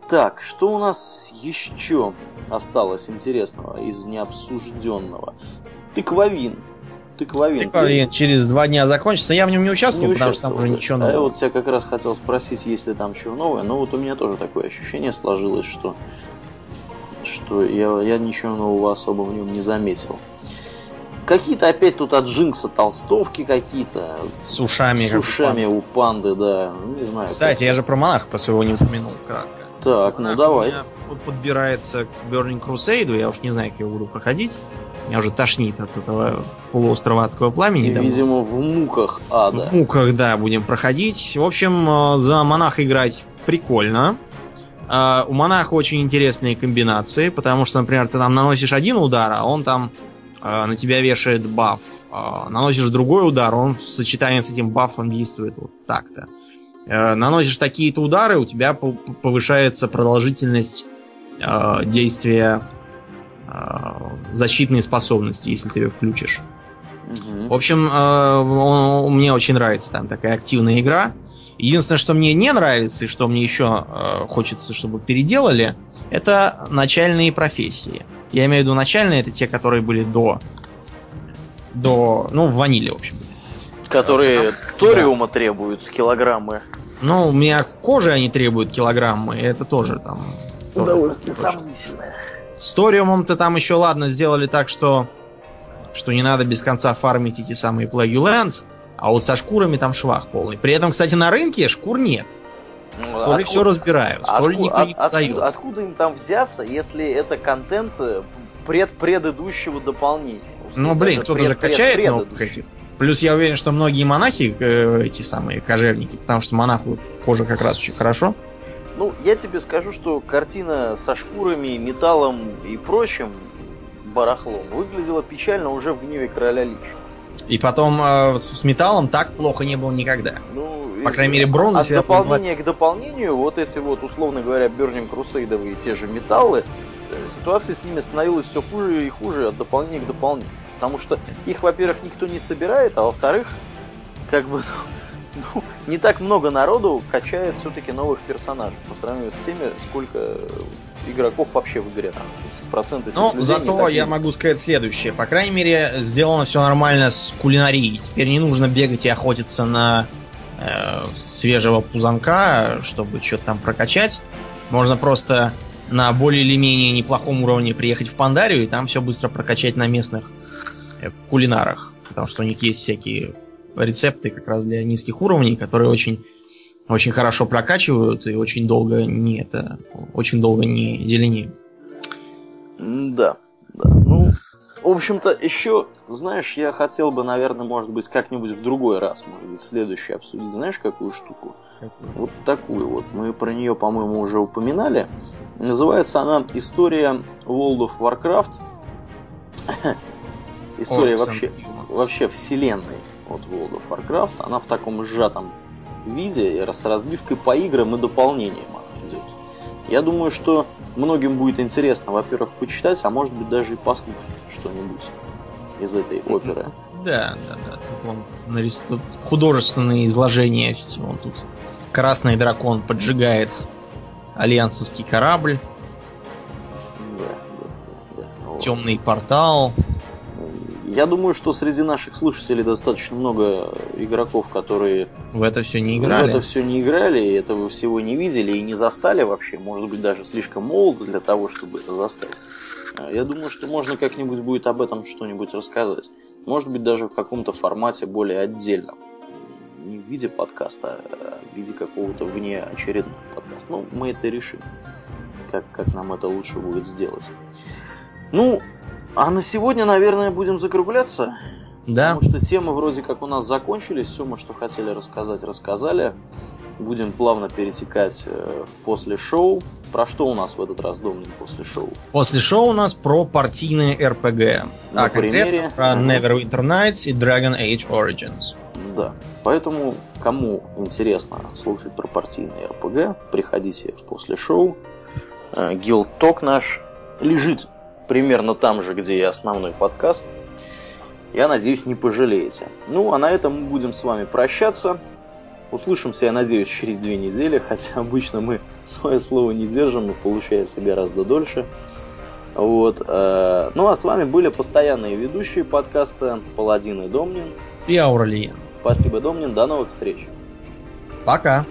Так, что у нас еще осталось интересного из необсужденного? Тыквовин. Тыквовин. Ты Тыквовин через два дня закончится. Я в нем не участвовал, не потому что там уже участвовал, ничего да? А я нового. вот тебя как раз хотел спросить, есть ли там чего новое. Но вот у меня тоже такое ощущение сложилось, что, что я, я ничего нового особо в нем не заметил. Какие-то опять тут от Джинкса толстовки какие-то. С ушами. С как у ушами у панды, да. Ну, Не знаю. Кстати, я же про монаха по своего не упомянул кратко. Так, ну давай. У меня под- подбирается к Burning Crusade, я уж не знаю, как я буду проходить. Меня уже тошнит от этого полуострова адского пламени. И, видимо, в муках ада. В муках, да, будем проходить. В общем, э, за монаха играть прикольно. А, У монаха очень интересные комбинации, потому что, например, ты там наносишь один удар, а он там э, на тебя вешает баф. А, Наносишь другой удар, он в сочетании с этим бафом действует вот так-то. Э, Наносишь такие-то удары, у тебя по- повышается продолжительность э, действия э, защитной способности, если ты ее включишь. Мгм. В общем, э, он- мне очень нравится там такая активная игра. Единственное, что мне не нравится и что мне еще э, хочется, чтобы переделали, это начальные профессии. Я имею в виду начальные, это те, которые были до... До... Ну, в ваниле, в общем. Которые Да. ториума требуют килограммы. Ну, у меня кожи они требуют килограммы, и это тоже там... Удовольствие сомнительное. С Ториумом-то там еще, ладно, сделали так, что что не надо без конца фармить эти самые Plague Lands, а вот со шкурами там швах полный. При этом, кстати, на рынке шкур нет. Ну, То ли откуда- все разбирают, то ли Откуда, никто не от- продает. откуда- откуда им там взяться, если это контент э, пред предыдущего дополнения? Ну, блин, Даже кто-то же пред- качает новых этих. Плюс я уверен, что многие монахи, э, эти самые кожевники, потому что монаху кожа как раз очень хорошо. Ну, я тебе скажу, что картина со шкурами, металлом и прочим барахлом выглядела печально уже в гневе короля Лича. И потом э, с металлом так плохо не было никогда. Ну, По крайней мере, бронза От дополнения к дополнению, вот эти вот, условно говоря, Burning Crusade те же металлы, ситуация с ними становилась все хуже и хуже от дополнения к дополнению. Потому что их, во-первых, никто не собирает, а во-вторых, как бы, ну, не так много народу качает все-таки новых персонажей по сравнению с теми, сколько игроков вообще в игре. Там, проценты Но не зато такие. я могу сказать следующее. По крайней мере, сделано все нормально с кулинарией. Теперь не нужно бегать и охотиться на э, свежего пузанка, чтобы что-то там прокачать. Можно просто на более или менее неплохом уровне приехать в Пандарию и там все быстро прокачать на местных э, кулинарах. Потому что у них есть всякие рецепты как раз для низких уровней, которые очень очень хорошо прокачивают и очень долго не это очень долго не зеленеют. Да, да. Ну, в общем-то, еще, знаешь, я хотел бы, наверное, может быть, как-нибудь в другой раз, может быть, следующий обсудить, знаешь, какую штуку? Вот такую вот. Мы про нее, по-моему, уже упоминали. Называется она «История World of Warcraft». История вообще, вообще вселенной от World of Warcraft. Она в таком сжатом виде, с разбивкой по играм и дополнениям. Я думаю, что многим будет интересно, во-первых, почитать, а может быть даже и послушать что-нибудь из этой оперы. Да, да, да. Тут художественные изложения есть. Вон тут красный дракон поджигает альянсовский корабль, Да, да, да, да. Вот. темный портал. Я думаю, что среди наших слушателей достаточно много игроков, которые В это все не в играли. это все не играли, этого всего не видели и не застали вообще. Может быть, даже слишком молоды для того, чтобы это застать. А, Я думаю, что можно как-нибудь будет об этом что-нибудь рассказать. Может быть, даже в каком-то формате более отдельном. Не в виде подкаста, а в виде какого-то вне очередного подкаста. Ну, мы это решим. Как, как нам это лучше будет сделать. Ну, а на сегодня, наверное, будем закругляться. Да, Потому что темы вроде как у нас закончились, все мы, что хотели рассказать, рассказали. Будем плавно перетекать э, в после шоу. Про что у нас в этот раз, Домнин, после шоу? после шоу у нас про партийные РПГ. На а конкретно примере? про. Neverwinter Nights и Dragon Age Origins. Да. Поэтому, кому интересно слушать про партийные РПГ, приходите в после шоу. Гилток наш лежит примерно там же, где и основной подкаст. Я надеюсь, не пожалеете. Ну, а на этом мы будем с вами прощаться. Услышимся, я надеюсь, через две недели, хотя обычно мы свое слово не держим, и получается гораздо дольше. Вот. э, Ну, а с вами были постоянные ведущие подкаста Паладин и Домнин. И Аурлиен. Спасибо, Домнин. До новых встреч. Пока.